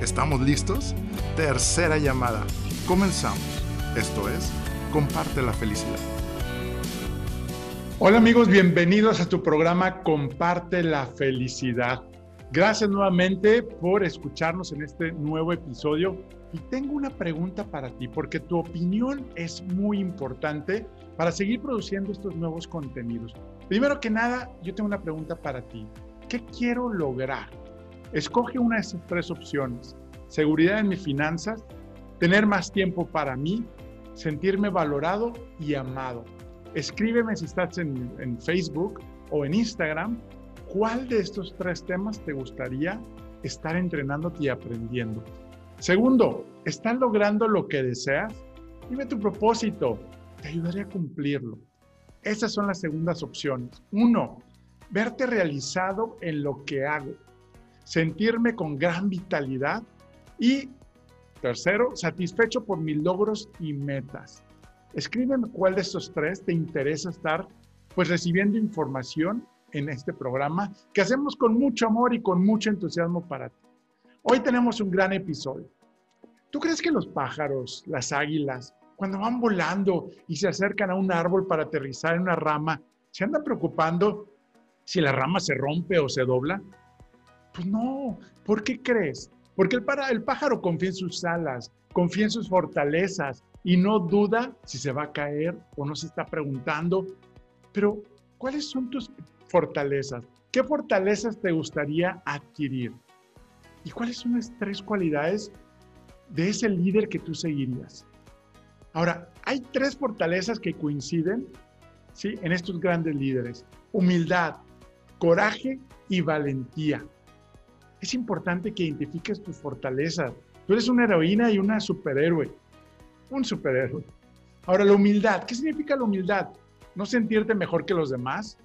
¿Estamos listos? Tercera llamada. Comenzamos. Esto es, comparte la felicidad. Hola amigos, bienvenidos a tu programa Comparte la felicidad. Gracias nuevamente por escucharnos en este nuevo episodio y tengo una pregunta para ti porque tu opinión es muy importante para seguir produciendo estos nuevos contenidos. Primero que nada, yo tengo una pregunta para ti. ¿Qué quiero lograr? Escoge una de esas tres opciones. Seguridad en mis finanzas, tener más tiempo para mí, sentirme valorado y amado. Escríbeme si estás en, Facebook o en Instagram, ¿cuál de estos tres temas te gustaría estar entrenándote y aprendiendo? Segundo, ¿estás logrando lo que deseas? Dime tu propósito, te ayudaré a cumplirlo. Esas son las segundas opciones. Uno, verte realizado en lo que hago, sentirme con gran vitalidad y tercero, satisfecho por mis logros y metas. Escríbeme cuál de estos tres te interesa estar pues recibiendo información en este programa que hacemos con mucho amor y con mucho entusiasmo para ti. Hoy tenemos un gran episodio. ¿Tú crees que los pájaros, las águilas, cuando van volando y se acercan a un árbol para aterrizar en una rama, se andan preocupando si la rama se rompe o se dobla? Pues no, ¿por qué crees? Porque el, pájaro confía en sus alas, confía en sus fortalezas y no duda si se va a caer o no se está preguntando, pero ¿cuáles son tus fortalezas? ¿Qué fortalezas te gustaría adquirir? ¿Y cuáles son las tres cualidades de ese líder que tú seguirías? Ahora, hay tres fortalezas que coinciden ¿sí? en estos grandes líderes. Humildad, coraje y valentía. Es importante que identifiques tus fortalezas. Tú eres una heroína y una superhéroe. Un superhéroe. Ahora, la humildad. ¿Qué significa la humildad? No sentirte mejor que los demás.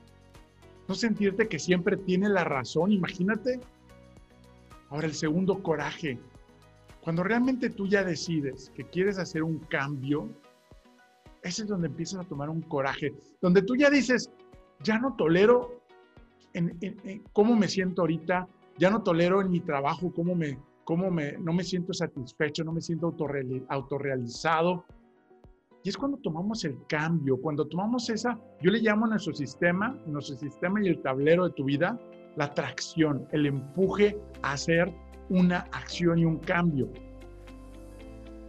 No sentirte que siempre tiene la razón. Imagínate. Ahora, el segundo, coraje. Cuando realmente tú ya decides que quieres hacer un cambio, ese es donde empiezas a tomar un coraje, donde tú ya dices, ya no tolero en, cómo me siento ahorita, ya no tolero en mi trabajo cómo me, cómo me, no me siento satisfecho, no me siento autorrealizado. Y es cuando tomamos el cambio, cuando tomamos esa, yo le llamo a nuestro sistema, nuestro sistema y el tablero de tu vida, la atracción, el empuje a hacer una acción y un cambio.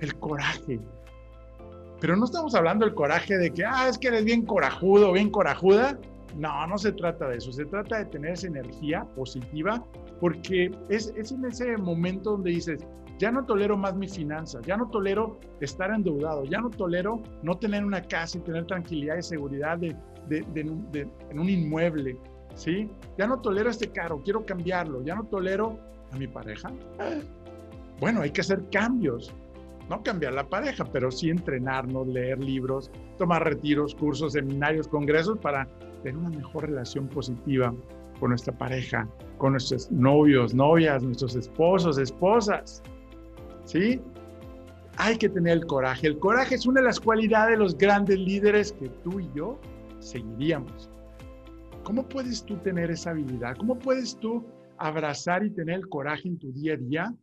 El coraje. Pero no estamos hablando del coraje de que, ah, es que eres bien corajudo, bien corajuda. No, no se trata de eso. Se trata de tener esa energía positiva porque es, es en ese momento donde dices, ya no tolero más mis finanzas, ya no tolero estar endeudado, ya no tolero no tener una casa y tener tranquilidad y seguridad de, de, de, en un inmueble, ¿sí? Ya no tolero este carro, quiero cambiarlo, ya no tolero a mi pareja? Bueno, hay que hacer cambios. No cambiar la pareja, pero sí entrenarnos, leer libros, tomar retiros, cursos, seminarios, congresos para tener una mejor relación positiva con nuestra pareja, con nuestros novios, novias, nuestros esposos, esposas. ¿Sí? Hay que tener el coraje. El coraje es una de las cualidades de los grandes líderes que tú y yo seguiríamos. ¿Cómo puedes tú tener esa habilidad? ¿Cómo puedes tú abrazar y tener el coraje en tu día a día?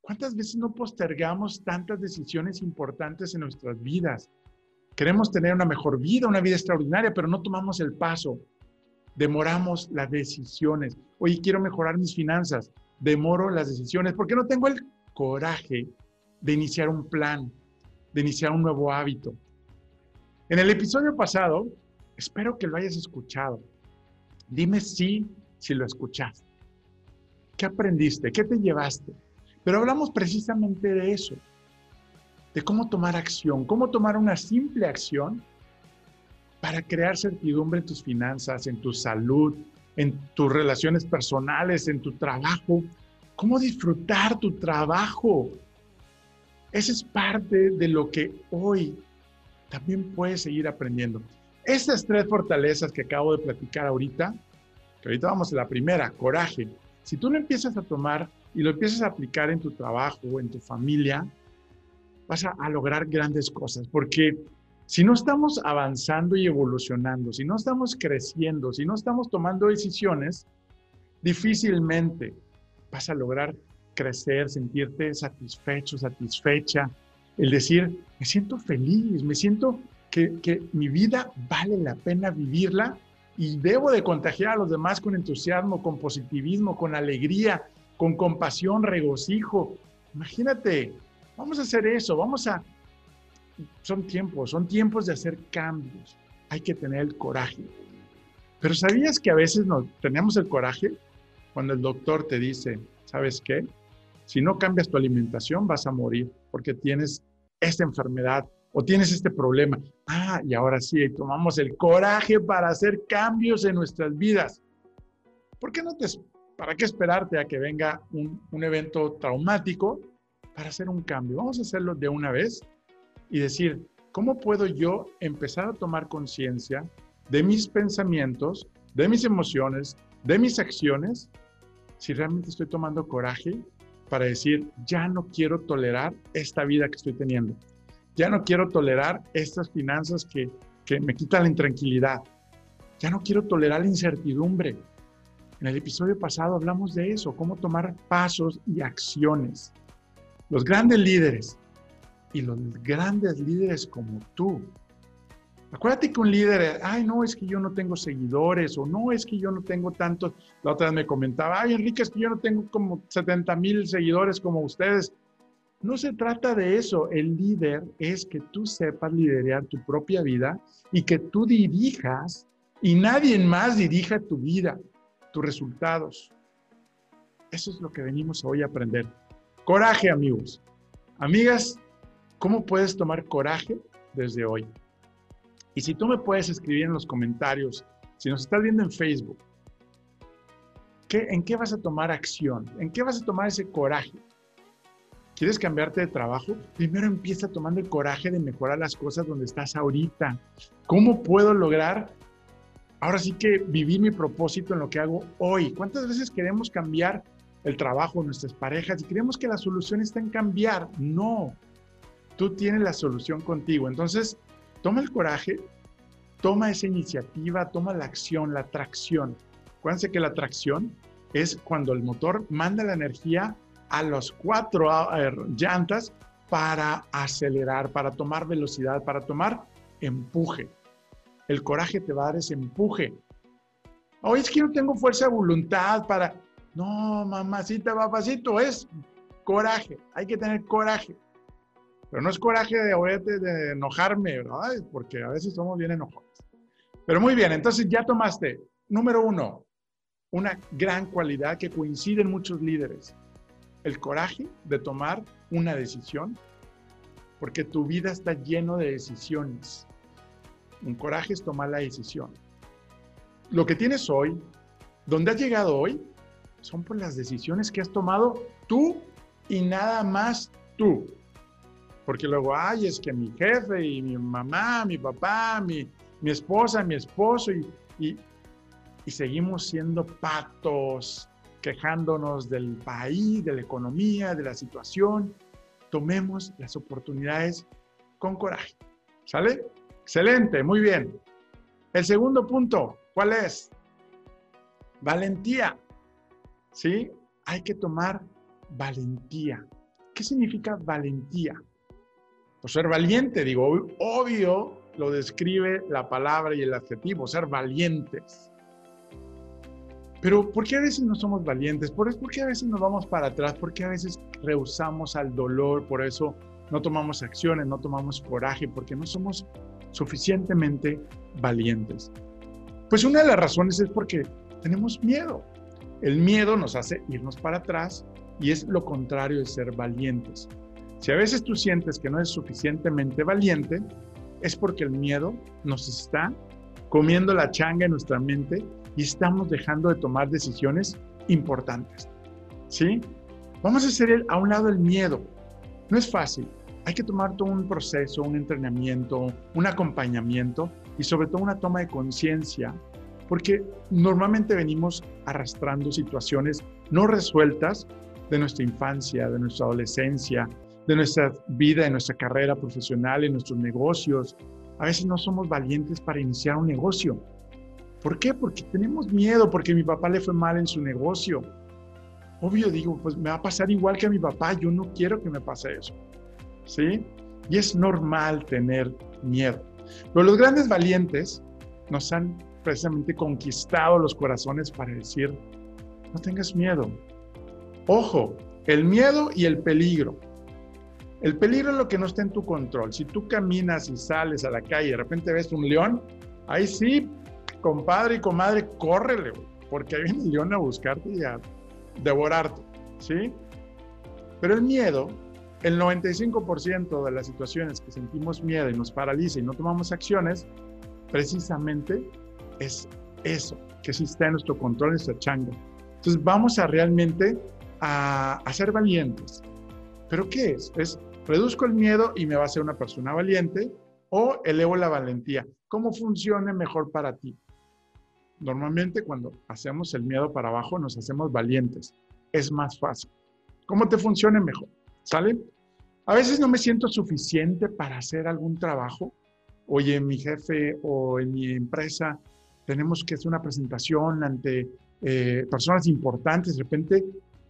¿Cuántas veces no postergamos tantas decisiones importantes en nuestras vidas? Queremos tener una mejor vida, una vida extraordinaria, pero no tomamos el paso. Demoramos las decisiones. Oye, quiero mejorar mis finanzas. Demoro las decisiones porque no tengo el coraje de iniciar un plan, de iniciar un nuevo hábito. En el episodio pasado, espero que lo hayas escuchado. Dime sí si lo escuchaste. ¿Qué aprendiste? ¿Qué te llevaste? Pero hablamos precisamente de eso, de cómo tomar acción, cómo tomar una simple acción para crear certidumbre en tus finanzas, en tu salud, en tus relaciones personales, en tu trabajo, cómo disfrutar tu trabajo. Esa es parte de lo que hoy también puedes seguir aprendiendo. Estas tres fortalezas que acabo de platicar ahorita, que ahorita vamos a la primera, coraje. Si tú lo empiezas a tomar y lo empiezas a aplicar en tu trabajo, o en tu familia, vas a, a lograr grandes cosas, porque si no estamos avanzando y evolucionando, si no estamos creciendo, si no estamos tomando decisiones, difícilmente vas a lograr crecer, sentirte satisfecho, satisfecha, el decir, me siento feliz, me siento que, que, mi vida vale la pena vivirla y debo de contagiar a los demás con entusiasmo, con positivismo, con alegría, con compasión, regocijo. Imagínate, vamos a hacer eso, vamos a... Son tiempos, son tiempos de hacer cambios. Hay que tener el coraje. Pero ¿sabías que a veces no tenemos el coraje cuando el doctor te dice, ¿sabes qué? Si no cambias tu alimentación vas a morir porque tienes esta enfermedad o tienes este problema. Ah, y ahora sí, tomamos el coraje para hacer cambios en nuestras vidas. ¿Por qué no te, para qué esperarte a que venga un, un evento traumático para hacer un cambio? Vamos a hacerlo de una vez y decir, ¿cómo puedo yo empezar a tomar conciencia de mis pensamientos, de mis emociones, de mis acciones, si realmente estoy tomando coraje para decir, ya no quiero tolerar esta vida que estoy teniendo. Ya no quiero tolerar estas finanzas que, que me quitan la intranquilidad. Ya no quiero tolerar la incertidumbre. En el episodio pasado hablamos de eso, cómo tomar pasos y acciones. Los grandes líderes y los grandes líderes como tú. Acuérdate que un líder, ay, no, es que yo no tengo seguidores o no, es que yo no tengo tantos. La otra vez me comentaba, ay, Enrique, es que yo no tengo como 70 mil seguidores como ustedes. No se trata de eso. El líder es que tú sepas liderar tu propia vida y que tú dirijas y nadie más dirija tu vida, tus resultados. Eso es lo que venimos hoy a aprender. Coraje, amigos. Amigas, ¿cómo puedes tomar coraje desde hoy? Y si tú me puedes escribir en los comentarios, si nos estás viendo en Facebook, ¿qué, ¿en qué vas a tomar acción? ¿En qué vas a tomar ese coraje? ¿Quieres cambiarte de trabajo? Primero empieza tomando el coraje de mejorar las cosas donde estás ahorita. ¿Cómo puedo lograr ahora sí que vivir mi propósito en lo que hago hoy? ¿Cuántas veces queremos cambiar el trabajo, nuestras parejas y creemos que la solución está en cambiar? No, tú tienes la solución contigo. Entonces, toma el coraje, toma esa iniciativa, toma la acción, la tracción. Acuérdense que la tracción es cuando el motor manda la energía a los cuatro llantas para acelerar, para tomar velocidad, para tomar empuje. El coraje te va a dar ese empuje. Hoy es que no tengo fuerza de voluntad para... No, mamacita, papacito, es coraje. Hay que tener coraje. Pero no es coraje de, de enojarme, ¿verdad? Porque a veces somos bien enojados. Pero muy bien, entonces ya tomaste, número uno, una gran cualidad que coincide en muchos líderes el coraje de tomar una decisión, porque tu vida está lleno de decisiones. Un coraje es tomar la decisión. Lo que tienes hoy, donde has llegado hoy, son por las decisiones que has tomado tú y nada más tú. Porque luego, ay, es que mi jefe y mi mamá, mi papá, mi, mi esposa, mi esposo, y, y, y seguimos siendo patos, quejándonos del país, de la economía, de la situación. Tomemos las oportunidades con coraje. ¿Sale? Excelente, muy bien. El segundo punto, ¿cuál es? Valentía. ¿Sí? Hay que tomar valentía. ¿Qué significa valentía? Pues ser valiente, digo, obvio lo describe la palabra y el adjetivo, ser valientes. Pero ¿por qué a veces no somos valientes? ¿Por, qué a veces nos vamos para atrás? ¿Por qué a veces rehusamos al dolor? Por eso no tomamos acciones, no tomamos coraje, porque no somos suficientemente valientes. Pues una de las razones es porque tenemos miedo. El miedo nos hace irnos para atrás y es lo contrario de ser valientes. Si a veces tú sientes que no eres suficientemente valiente, es porque el miedo nos está comiendo la changa en nuestra mente y estamos dejando de tomar decisiones importantes. ¿Sí? Vamos a hacer a un lado el miedo. No es fácil. hay que tomar todo un proceso, un entrenamiento, un acompañamiento y sobre todo una toma de conciencia, porque normalmente venimos arrastrando situaciones no resueltas de nuestra infancia, de nuestra adolescencia, de nuestra vida, de nuestra carrera profesional, en nuestros negocios. A veces no somos valientes para iniciar un negocio. ¿Por qué? Porque tenemos miedo, porque mi papá le fue mal en su negocio. Obvio digo, pues me va a pasar igual que a mi papá, yo no quiero que me pase eso. ¿sí? Y es normal tener miedo. Pero los grandes valientes nos han precisamente conquistado los corazones para decir, no tengas miedo. Ojo, el miedo y el peligro. El peligro es lo que no está en tu control. Si tú caminas y sales a la calle y de repente ves un león, ahí sí, compadre y comadre, córrele, porque ahí viene león a buscarte y a devorarte, ¿sí? Pero el miedo el 95% de las situaciones que sentimos miedo y nos paraliza y no tomamos acciones, precisamente es eso, que sí está en nuestro control, en nuestra changa. Entonces vamos a realmente a, a ser valientes. ¿Pero qué es? Es reduzco el miedo y me va a ser una persona valiente o elevo la valentía. ¿Cómo funcione mejor para ti? Normalmente cuando hacemos el miedo para abajo nos hacemos valientes. Es más fácil. ¿Cómo te funcione mejor? ¿Sale? A veces no me siento suficiente para hacer algún trabajo. Oye, mi jefe o en mi empresa tenemos que hacer una presentación ante eh, personas importantes. De repente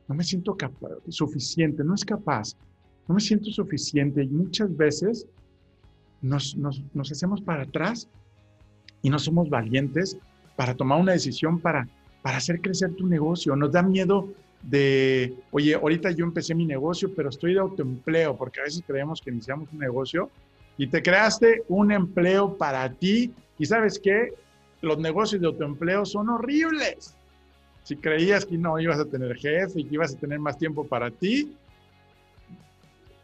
no me siento suficiente, no es capaz, no me siento suficiente. Y muchas veces nos, hacemos para atrás y no somos valientes para tomar una decisión para, para hacer crecer tu negocio. Nos da miedo de, oye, ahorita yo empecé mi negocio, pero estoy de autoempleo, porque a veces creemos que iniciamos un negocio y te creaste un empleo para ti y sabes qué, los negocios de autoempleo son horribles. Si creías que no ibas a tener jefe y que ibas a tener más tiempo para ti,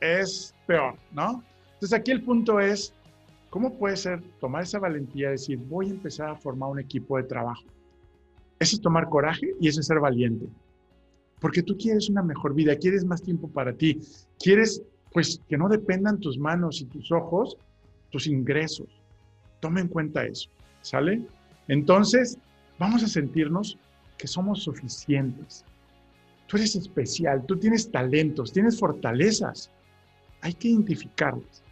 es peor, ¿no? Entonces aquí el punto es, ¿cómo puede ser tomar esa valentía y decir, voy a empezar a formar un equipo de trabajo? Eso es tomar coraje y eso es ser valiente porque tú quieres una mejor vida, quieres más tiempo para ti, quieres pues que no dependan tus manos y tus ojos, tus ingresos. Toma en cuenta eso, ¿sale? Entonces, vamos a sentirnos que somos suficientes. Tú eres especial, tú tienes talentos, tienes fortalezas. Hay que identificarlas.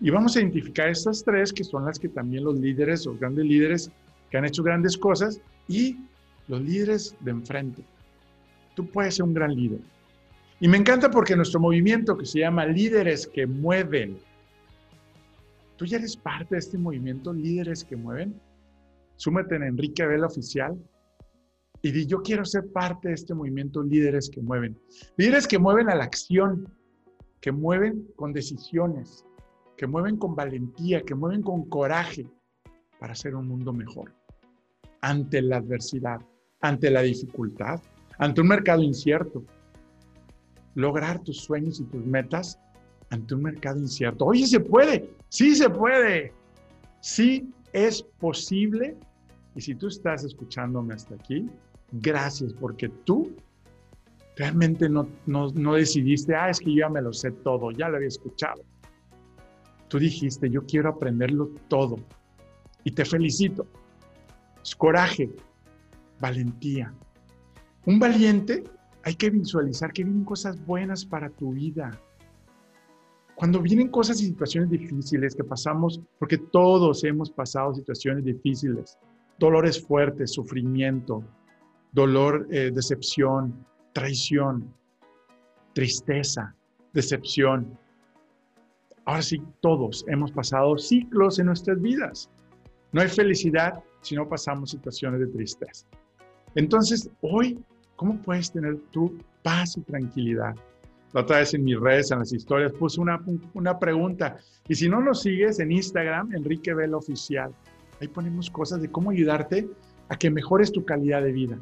Y vamos a identificar estas tres que son las que también los líderes, los grandes líderes que han hecho grandes cosas y los líderes de enfrente tú puedes ser un gran líder. Y me encanta porque nuestro movimiento que se llama Líderes que Mueven, tú ya eres parte de este movimiento, Líderes que Mueven. Súmete en Enrique Vela Oficial y di, yo quiero ser parte de este movimiento, Líderes que Mueven. Líderes que mueven a la acción, que mueven con decisiones, que mueven con valentía, que mueven con coraje para hacer un mundo mejor. Ante la adversidad, ante la dificultad, ante un mercado incierto. Lograr tus sueños y tus metas ante un mercado incierto. Oye, se puede, sí se puede, sí es posible. Y si tú estás escuchándome hasta aquí, gracias porque tú realmente no, no, no decidiste, ah, es que yo ya me lo sé todo, ya lo había escuchado. Tú dijiste, yo quiero aprenderlo todo. Y te felicito. Es coraje, valentía, un valiente, hay que visualizar que vienen cosas buenas para tu vida. Cuando vienen cosas y situaciones difíciles que pasamos, porque todos hemos pasado situaciones difíciles, dolores fuertes, sufrimiento, dolor, eh, decepción, traición, tristeza, decepción. Ahora sí, todos hemos pasado ciclos en nuestras vidas. No hay felicidad si no pasamos situaciones de tristeza. Entonces, hoy ¿Cómo puedes tener tu paz y tranquilidad? La otra vez en mis redes, en las historias, puse una, una pregunta. Y si no nos sigues en Instagram, Enrique Vela Oficial, ahí ponemos cosas de cómo ayudarte a que mejores tu calidad de vida.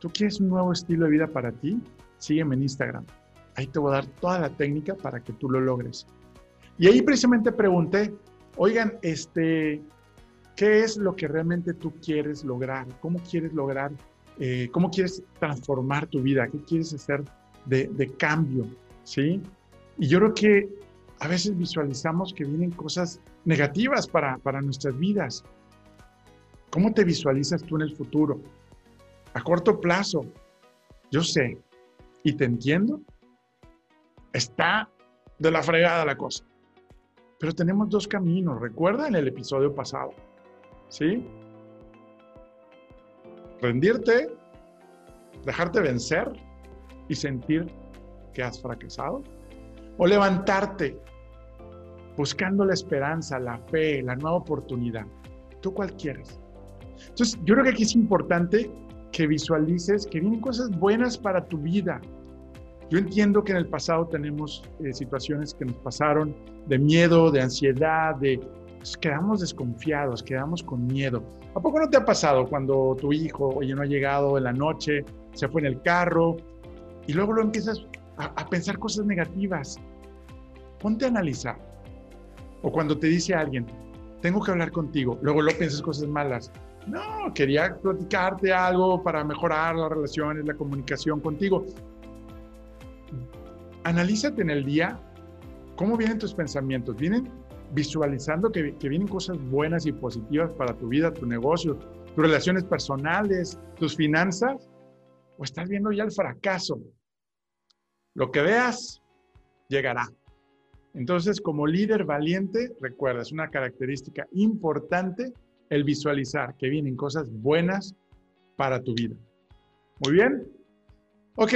¿Tú quieres un nuevo estilo de vida para ti? Sígueme en Instagram. Ahí te voy a dar toda la técnica para que tú lo logres. Y ahí precisamente pregunté, oigan, este, ¿qué es lo que realmente tú quieres lograr? ¿Cómo quieres lograr eh, cómo quieres transformar tu vida, qué quieres hacer de, cambio, ¿sí? Y yo creo que a veces visualizamos que vienen cosas negativas para, para nuestras vidas. ¿Cómo te visualizas tú en el futuro? A corto plazo, yo sé y te entiendo, está de la fregada la cosa. Pero tenemos dos caminos, recuerda en el episodio pasado. ¿Sí? Rendirte, dejarte vencer y sentir que has fracasado. O levantarte buscando la esperanza, la fe, la nueva oportunidad. ¿Tú cuál quieres? Entonces, yo creo que aquí es importante que visualices que vienen cosas buenas para tu vida. Yo entiendo que en el pasado tenemos eh, situaciones que nos pasaron de miedo, de ansiedad, de pues, quedamos desconfiados, quedamos con miedo. ¿A poco no te ha pasado cuando tu hijo, oye, no ha llegado en la noche, se fue en el carro y luego lo empiezas a, a pensar cosas negativas? Ponte a analizar. O cuando te dice alguien, tengo que hablar contigo, luego lo piensas cosas malas. No, quería platicarte algo para mejorar las relaciones, la comunicación contigo. Analízate en el día cómo vienen tus pensamientos. ¿Vienen visualizando que, que, vienen cosas buenas y positivas para tu vida, tu negocio, tus relaciones personales, tus finanzas? ¿O estás viendo ya el fracaso? Lo que veas llegará. Entonces, como líder valiente, recuerda, es una característica importante el visualizar que vienen cosas buenas para tu vida. Muy bien. Ok.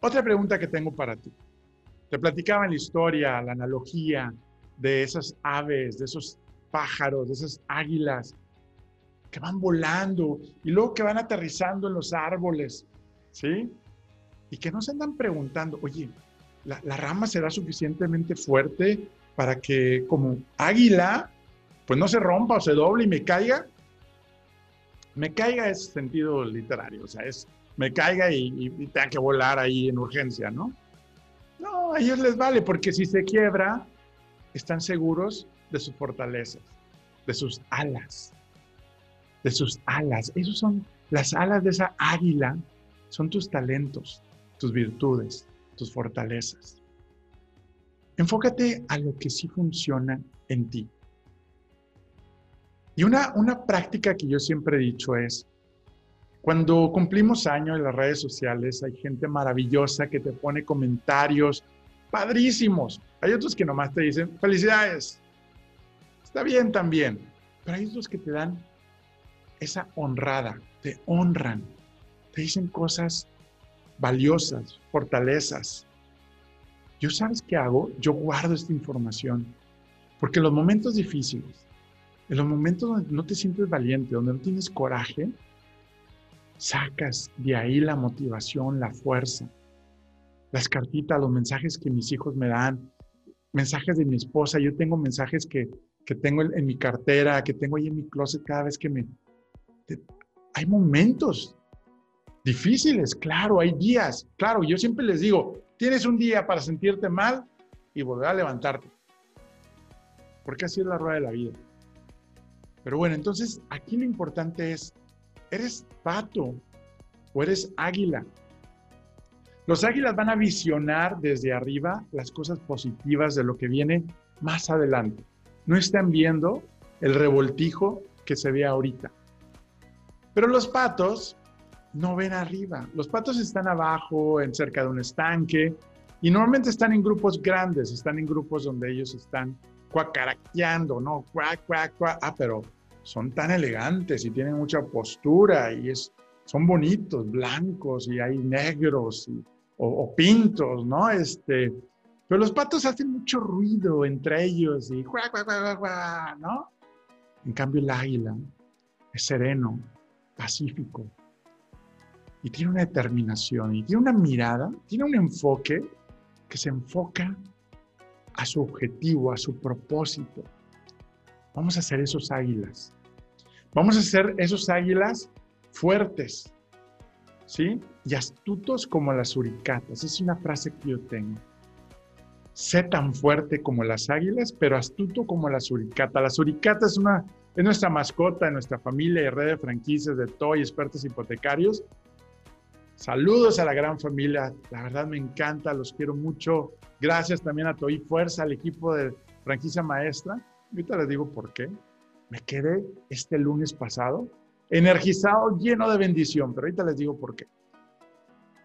Otra pregunta que tengo para ti. Te platicaba en la historia, la analogía de esas aves, de esos pájaros, de esas águilas que van volando y luego que van aterrizando en los árboles, ¿sí? Y que no se andan preguntando, oye, ¿la, la rama será suficientemente fuerte para que como águila pues no se rompa o se doble y me caiga. Me caiga es sentido literario, o sea, es me caiga y, tenga que volar ahí en urgencia, ¿no? No, a ellos les vale, porque si se quiebra, están seguros de sus fortalezas, de sus alas, de sus alas. Esos son las alas de esa águila, son tus talentos, tus virtudes, tus fortalezas. Enfócate a lo que sí funciona en ti. Y una, una práctica que yo siempre he dicho es, cuando cumplimos años en las redes sociales, hay gente maravillosa que te pone comentarios padrísimos. Hay otros que nomás te dicen, felicidades. Está bien también. Pero hay otros que te dan esa honrada, te honran, te dicen cosas valiosas, fortalezas. Yo sabes qué hago? Yo guardo esta información. Porque en los momentos difíciles, en los momentos donde no te sientes valiente, donde no tienes coraje, sacas de ahí la motivación, la fuerza. Las cartitas, los mensajes que mis hijos me dan, mensajes de mi esposa. Yo tengo mensajes que, que tengo en, mi cartera, que tengo ahí en mi closet cada vez que me... hay momentos difíciles, claro, hay días. Claro, yo siempre les digo, tienes un día para sentirte mal y volver a levantarte. Porque así es la rueda de la vida. Pero bueno, entonces aquí lo importante es, ¿eres pato o eres águila? Los águilas van a visionar desde arriba las cosas positivas de lo que viene más adelante. No están viendo el revoltijo que se ve ahorita. Pero los patos no ven arriba. Los patos están abajo, en cerca de un estanque, y normalmente están en grupos grandes, están en grupos donde ellos están cuacaraqueando, ¿no? Cuac, cuac, cuac. Ah, pero son tan elegantes y tienen mucha postura y es, son bonitos, blancos y hay negros o, pintos, ¿no? Este, pero los patos hacen mucho ruido entre ellos y guá, guá, guá, guá, ¿no? En cambio el águila es sereno, pacífico y tiene una determinación y tiene una mirada, tiene un enfoque que se enfoca a su objetivo, a su propósito. Vamos a ser esos águilas Vamos a ser esos águilas fuertes, ¿sí? Y astutos como las suricatas. Es una frase que yo tengo. Sé tan fuerte como las águilas, pero astuto como la suricata. La suricata es, una, es nuestra mascota, de nuestra familia y red de franquicias de toy, expertos hipotecarios. Saludos a la gran familia. La verdad me encanta, los quiero mucho. Gracias también a Toy Fuerza, al equipo de franquicia maestra. Ahorita les digo por qué. Me quedé este lunes pasado energizado, lleno de bendición, pero ahorita les digo por qué.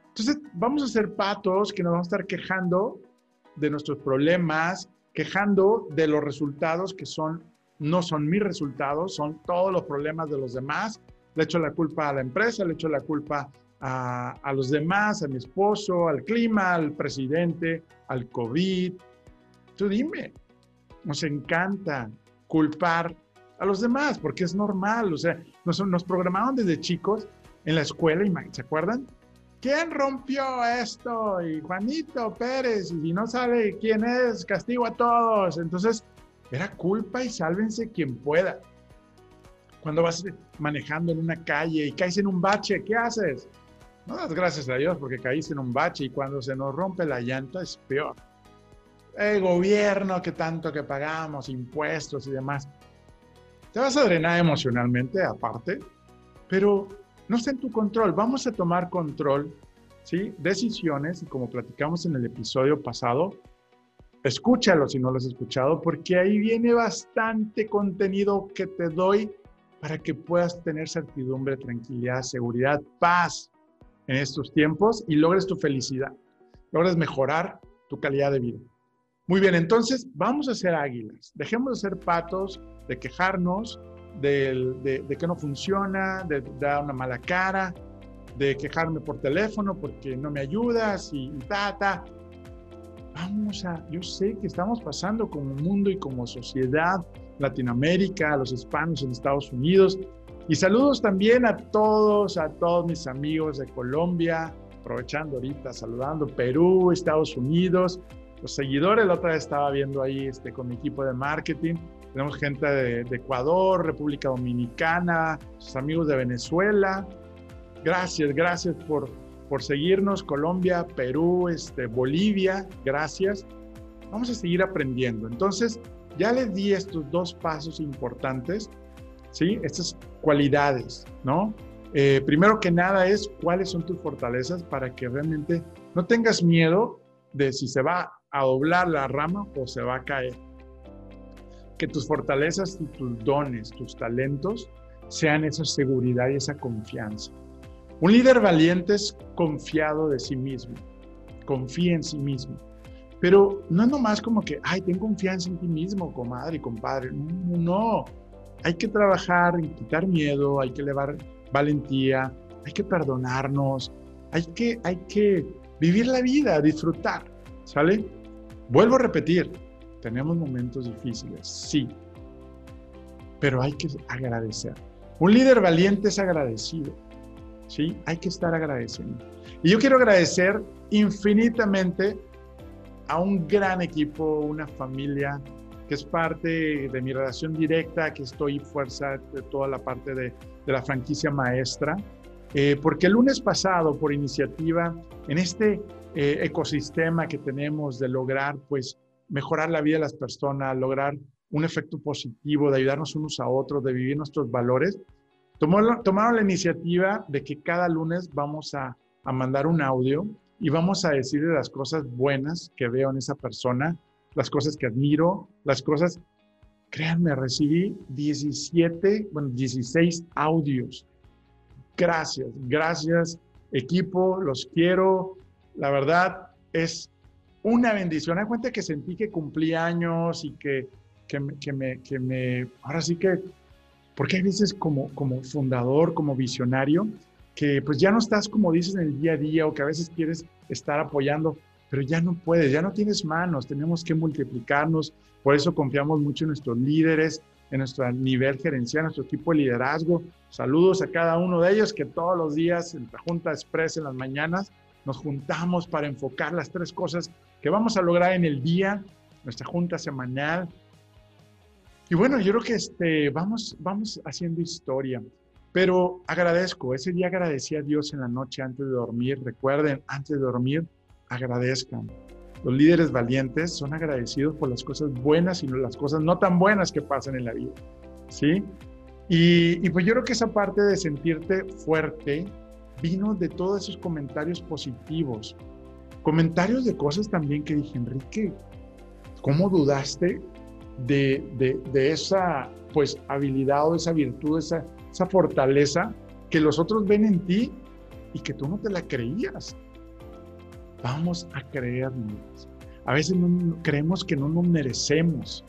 Entonces, vamos a ser patos que nos vamos a estar quejando de nuestros problemas, quejando de los resultados que son no son mis resultados, son todos los problemas de los demás. Le echo la culpa a la empresa, le echo la culpa a, los demás, a mi esposo, al clima, al presidente, al COVID. Tú dime, nos encanta culpar a los demás porque es normal, o sea, nos, nos programaron desde chicos en la escuela, ¿se acuerdan? ¿Quién rompió esto? Y Juanito Pérez, y si no sabe quién es, castigo a todos. Entonces, era culpa y sálvense quien pueda. Cuando vas manejando en una calle y caes en un bache, ¿qué haces? No das gracias a Dios porque caíste en un bache y cuando se nos rompe la llanta es peor. El gobierno que tanto que pagamos, impuestos y demás. Te vas a drenar emocionalmente aparte, pero no está en tu control. Vamos a tomar control, ¿sí? Decisiones y como platicamos en el episodio pasado, escúchalo si no lo has escuchado porque ahí viene bastante contenido que te doy para que puedas tener certidumbre, tranquilidad, seguridad, paz en estos tiempos y logres tu felicidad, logres mejorar tu calidad de vida. Muy bien, entonces vamos a ser águilas. Dejemos de ser patos, de quejarnos, de, que no funciona, de, dar una mala cara, de quejarme por teléfono porque no me ayudas y, y ta, ta. Vamos a, yo sé que estamos pasando como mundo y como sociedad, Latinoamérica, los hispanos en Estados Unidos, y saludos también a todos, a todos mis amigos de Colombia, aprovechando ahorita, saludando Perú, Estados Unidos, los seguidores, la otra vez estaba viendo ahí este, con mi equipo de marketing, tenemos gente de, Ecuador, República Dominicana, sus amigos de Venezuela. Gracias, gracias por, por seguirnos, Colombia, Perú, este, Bolivia, gracias. Vamos a seguir aprendiendo. Entonces, ya les di estos dos pasos importantes ¿sí? Estas cualidades, ¿no? Eh, primero que nada es cuáles son tus fortalezas para que realmente no tengas miedo de si se va a doblar la rama o se va a caer. Que tus fortalezas y tus dones, tus talentos, sean esa seguridad y esa confianza. Un líder valiente es confiado de sí mismo, confía en sí mismo. Pero no es nomás como que, ay, ten confianza en ti mismo, comadre y compadre. No, hay que trabajar en quitar miedo, hay que elevar valentía, hay que perdonarnos, hay que, hay que vivir la vida, disfrutar, ¿sale? Vuelvo a repetir, tenemos momentos difíciles, sí, pero hay que agradecer. Un líder valiente es agradecido, ¿sí? Hay que estar agradeciendo. Y yo quiero agradecer infinitamente a un gran equipo, una familia, que es parte de mi relación directa, que estoy fuerza de toda la parte de, de la franquicia maestra, eh, porque el lunes pasado, por iniciativa, en este eh, ecosistema que tenemos de lograr, pues, mejorar la vida de las personas, lograr un efecto positivo, de ayudarnos unos a otros, de vivir nuestros valores, tomó, tomaron la iniciativa de que cada lunes vamos a, a mandar un audio y vamos a decirle las cosas buenas que veo en esa persona, las cosas que admiro, las cosas, créanme, recibí 17, bueno, 16 audios. Gracias, gracias equipo, los quiero. La verdad es una bendición. Hay cuenta que sentí que cumplí años y que, que, que, me, que me, ahora sí que, porque hay veces como, como fundador, como visionario, que pues ya no estás como dices en el día a día o que a veces quieres estar apoyando, pero ya no puedes, ya no tienes manos, tenemos que multiplicarnos, por eso confiamos mucho en nuestros líderes, en nuestro nivel gerencial, en nuestro equipo de liderazgo. Saludos a cada uno de ellos que todos los días en la Junta Express en las mañanas nos juntamos para enfocar las tres cosas que vamos a lograr en el día, nuestra junta semanal. Y bueno, yo creo que este, vamos, vamos haciendo historia, pero agradezco, ese día agradecí a Dios en la noche antes de dormir, recuerden, antes de dormir, agradezcan. Los líderes valientes son agradecidos por las cosas buenas y las cosas no tan buenas que pasan en la vida. ¿Sí? Y, y pues yo creo que esa parte de sentirte fuerte, vino de todos esos comentarios positivos. Comentarios de cosas también que dije, Enrique, ¿cómo dudaste de, esa pues habilidad o esa virtud, esa, esa fortaleza que los otros ven en ti y que tú no te la creías? Vamos a creernos. A veces creemos que no nos merecemos.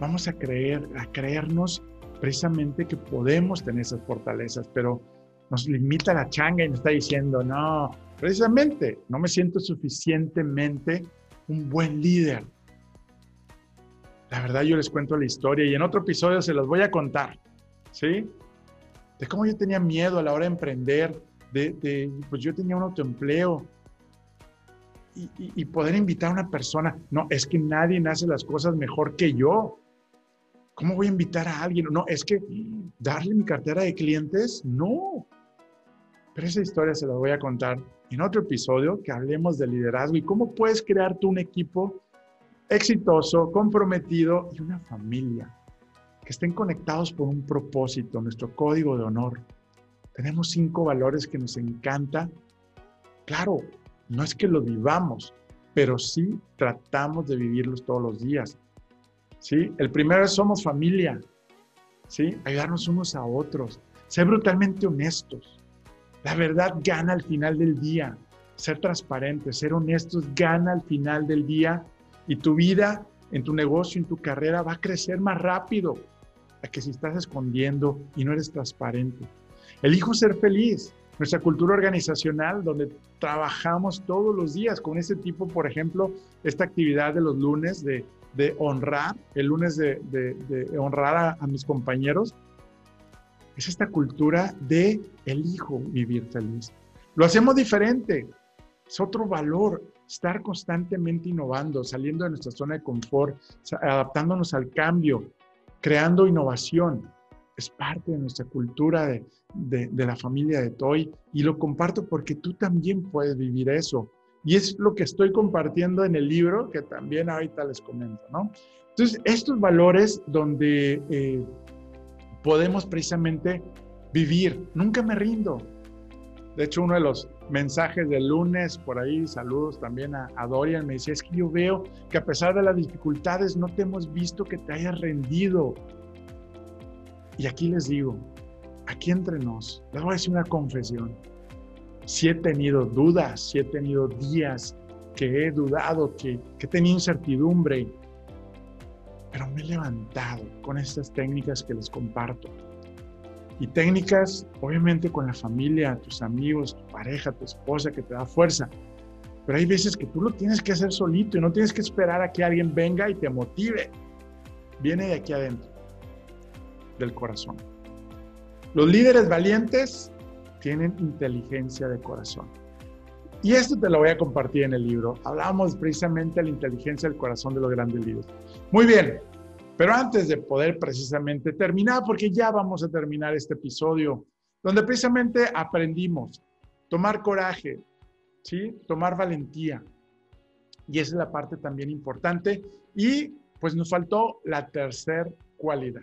Vamos a creer, a creernos precisamente que podemos tener esas fortalezas, pero nos limita la changa y nos está diciendo, no, precisamente no me siento suficientemente un buen líder. La verdad yo les cuento la historia y en otro episodio se los voy a contar, ¿sí? De cómo yo tenía miedo a la hora de emprender, de, pues yo tenía un autoempleo, y, poder invitar a una persona. No, es que nadie hace las cosas mejor que yo. ¿Cómo voy a invitar a alguien? No, es que darle mi cartera de clientes, no. Pero esa historia se la voy a contar en otro episodio que hablemos de liderazgo y cómo puedes crear tú un equipo exitoso, comprometido y una familia que estén conectados por un propósito, nuestro código de honor. Tenemos cinco valores que nos encanta. Claro, no es que lo vivamos, pero sí tratamos de vivirlos todos los días. ¿Sí? El primero es somos familia. ¿Sí? Ayudarnos unos a otros. Ser brutalmente honestos. La verdad gana al final del día. Ser transparentes, ser honestos gana al final del día y tu vida en tu negocio, en tu carrera va a crecer más rápido a que si estás escondiendo y no eres transparente. Elijo ser feliz nuestra cultura organizacional, donde trabajamos todos los días con ese tipo, por ejemplo, esta actividad de los lunes de, honrar, el lunes de, honrar a, mis compañeros, es esta cultura de elijo vivir feliz. Lo hacemos diferente, es otro valor, estar constantemente innovando, saliendo de nuestra zona de confort, adaptándonos al cambio, creando innovación es parte de nuestra cultura de, de, la familia de Toy y lo comparto porque tú también puedes vivir eso. Y es lo que estoy compartiendo en el libro que también ahorita les comento, ¿no? Entonces, estos valores donde eh, podemos precisamente vivir, nunca me rindo. De hecho, uno de los mensajes del lunes, por ahí, saludos también a, a, Dorian, me decía, es que yo veo que a pesar de las dificultades no te hemos visto que te hayas rendido, y aquí les digo, aquí entre nos, les voy a decir una confesión. Si he tenido dudas, si he tenido días que he dudado, que, que he tenido incertidumbre, pero me he levantado con estas técnicas que les comparto. Y técnicas, obviamente, con la familia, tus amigos, tu pareja, tu esposa, que te da fuerza. Pero hay veces que tú lo tienes que hacer solito y no tienes que esperar a que alguien venga y te motive. Viene de aquí adentro del corazón. Los líderes valientes tienen inteligencia de corazón. Y esto te lo voy a compartir en el libro. Hablamos precisamente de la inteligencia del corazón de los grandes líderes. Muy bien, pero antes de poder precisamente terminar, porque ya vamos a terminar este episodio, donde precisamente aprendimos tomar coraje, ¿sí? tomar valentía. Y esa es la parte también importante. Y pues nos faltó la tercera cualidad.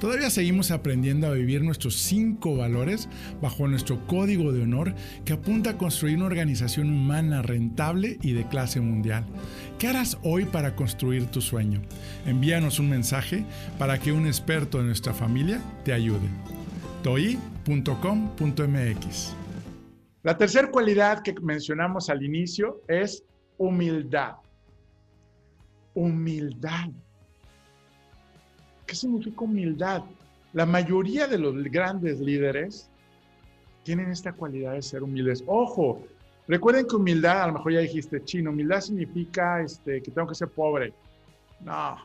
Todavía seguimos aprendiendo a vivir nuestros cinco valores bajo nuestro código de honor que apunta a construir una organización humana rentable y de clase mundial. ¿Qué harás hoy para construir tu sueño? Envíanos un mensaje para que un experto de nuestra familia te ayude. toi.com.mx La tercera cualidad que mencionamos al inicio es humildad. Humildad. ¿Qué significa humildad? La mayoría de los grandes líderes tienen esta cualidad de ser humildes. Ojo, recuerden que humildad, a lo mejor ya dijiste chino, humildad significa este, que tengo que ser pobre. No.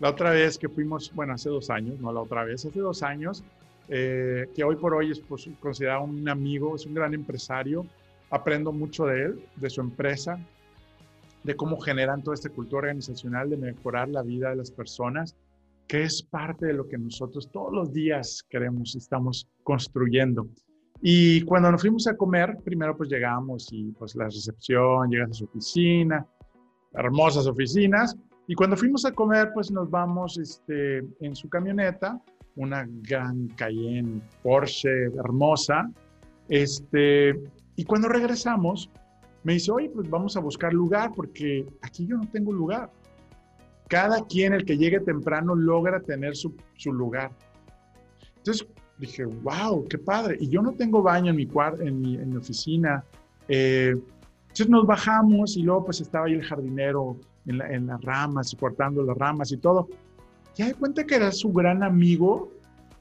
la otra vez que fuimos, bueno, hace dos años, no la otra vez, hace dos años, eh, que hoy por hoy es pues, considerado un amigo, es un gran empresario, aprendo mucho de él, de su empresa, de cómo generan toda esta cultura organizacional de mejorar la vida de las personas, que es parte de lo que nosotros todos los días queremos y estamos construyendo. Y cuando nos fuimos a comer, primero pues llegamos y pues la recepción, llegas a su oficina, hermosas oficinas, y cuando fuimos a comer pues nos vamos este, en su camioneta, una gran Cayenne Porsche hermosa, este, y cuando regresamos me dice, oye, pues vamos a buscar lugar porque aquí yo no tengo lugar. Cada quien, el que llegue temprano, logra tener su, lugar. Entonces dije, wow, qué padre. Y yo no tengo baño en mi, cuarto, en mi, oficina. Eh, entonces nos bajamos y luego pues estaba ahí el jardinero en, las ramas cortando las ramas y todo. Ya de cuenta que era su gran amigo,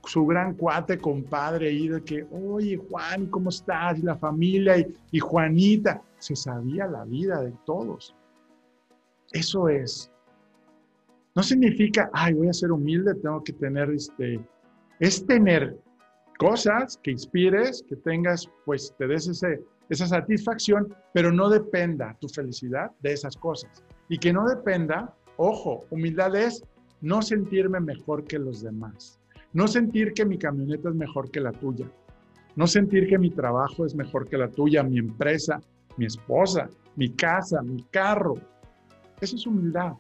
su gran cuate, compadre ahí de que, oye Juan, ¿cómo estás? Y la familia y, y Juanita se sabía la vida de todos. Eso es. No significa, ay, voy a ser humilde, tengo que tener este, es tener cosas que inspires, que tengas, pues te des esa satisfacción, pero no dependa tu felicidad de esas cosas. Y que no dependa, ojo, humildad es no sentirme mejor que los demás, no sentir que mi camioneta es mejor que la tuya, no sentir que mi trabajo es mejor que la tuya, mi empresa, mi esposa, mi casa, mi carro. Eso es humildad.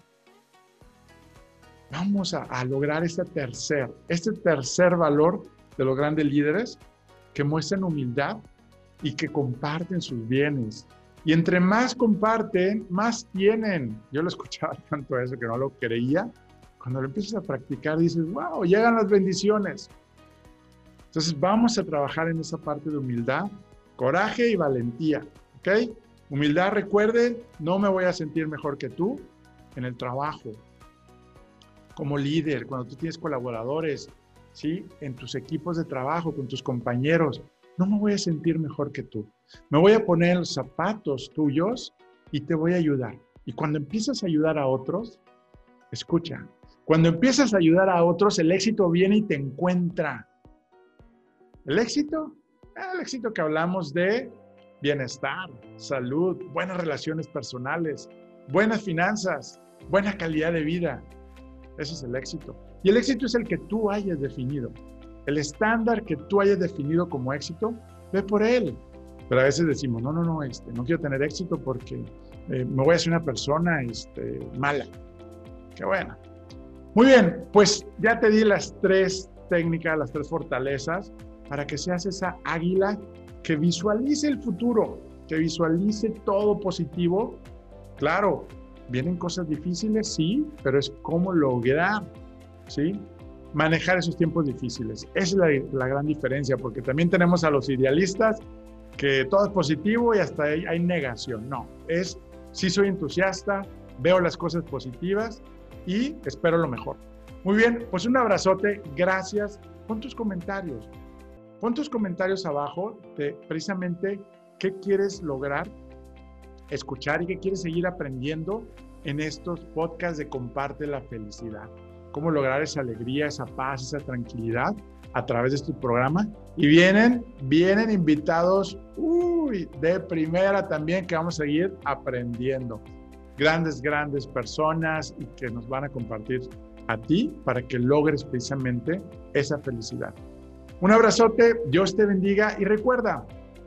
Vamos a, lograr este tercer, este tercer valor de los grandes líderes que muestran humildad y que comparten sus bienes. Y entre más comparten, más tienen. Yo lo escuchaba tanto eso que no lo creía. Cuando lo empiezas a practicar, dices, wow, llegan las bendiciones. Entonces vamos a trabajar en esa parte de humildad, coraje y valentía. ¿Ok? Humildad, recuerden, no me voy a sentir mejor que tú en el trabajo, como líder, cuando tú tienes colaboradores, ¿sí? En tus equipos de trabajo, con tus compañeros, no me voy a sentir mejor que tú. Me voy a poner los zapatos tuyos y te voy a ayudar. Y cuando empiezas a ayudar a otros, escucha, cuando empiezas a ayudar a otros, el éxito viene y te encuentra. ¿El éxito? El éxito que hablamos de bienestar, salud, buenas relaciones personales, buenas finanzas, buena calidad de vida. Ese es el éxito. Y el éxito es el que tú hayas definido. El estándar que tú hayas definido como éxito, ve por él. Pero a veces decimos, no, no, no, este, no quiero tener éxito porque eh, me voy a ser una persona este, mala. Qué buena. Muy bien, pues ya te di las tres técnicas, las tres fortalezas para que seas esa águila que visualice el futuro, que visualice todo positivo. Claro, vienen cosas difíciles, sí, pero es cómo lograr, ¿sí? Manejar esos tiempos difíciles. Esa es la, gran diferencia, porque también tenemos a los idealistas que todo es positivo y hasta ahí hay negación. No, es sí soy entusiasta, veo las cosas positivas y espero lo mejor. Muy bien, pues un abrazote, gracias. Pon tus comentarios. Pon tus comentarios abajo de precisamente qué quieres lograr escuchar y qué quieres seguir aprendiendo en estos podcasts de Comparte la Felicidad. Cómo lograr esa alegría, esa paz, esa tranquilidad a través de este programa. Y vienen, vienen invitados uy, de primera también que vamos a seguir aprendiendo. Grandes, grandes personas que nos van a compartir a ti para que logres precisamente esa felicidad. Un abrazote, Dios te bendiga y recuerda,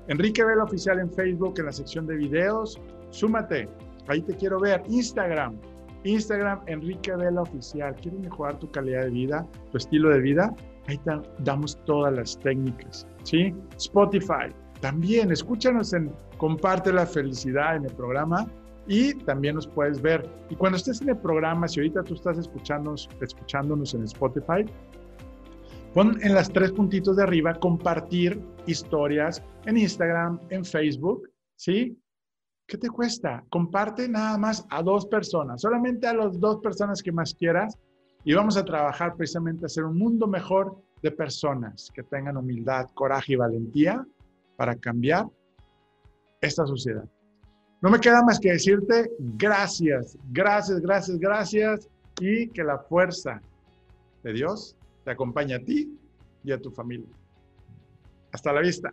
Enrique Vela Oficial en Facebook en la sección de videos, súmate, ahí te quiero ver, Instagram, Instagram Enrique Vela Oficial, ¿quieres mejorar tu calidad de vida, tu estilo de vida? Ahí te damos todas las técnicas, ¿sí? Spotify, también escúchanos en Comparte la Felicidad en el programa y también nos puedes ver. Y cuando estés en el programa, si ahorita tú estás escuchándonos, escuchándonos en Spotify, Pon en las tres puntitos de arriba compartir historias en Instagram, en Facebook, ¿sí? ¿Qué te cuesta? Comparte nada más a dos personas, solamente a las dos personas que más quieras y vamos a trabajar precisamente a hacer un mundo mejor de personas que tengan humildad, coraje y valentía para cambiar esta sociedad. No me queda más que decirte gracias, gracias, gracias, gracias y que la fuerza de Dios te acompañe a ti y a tu familia. Hasta la vista.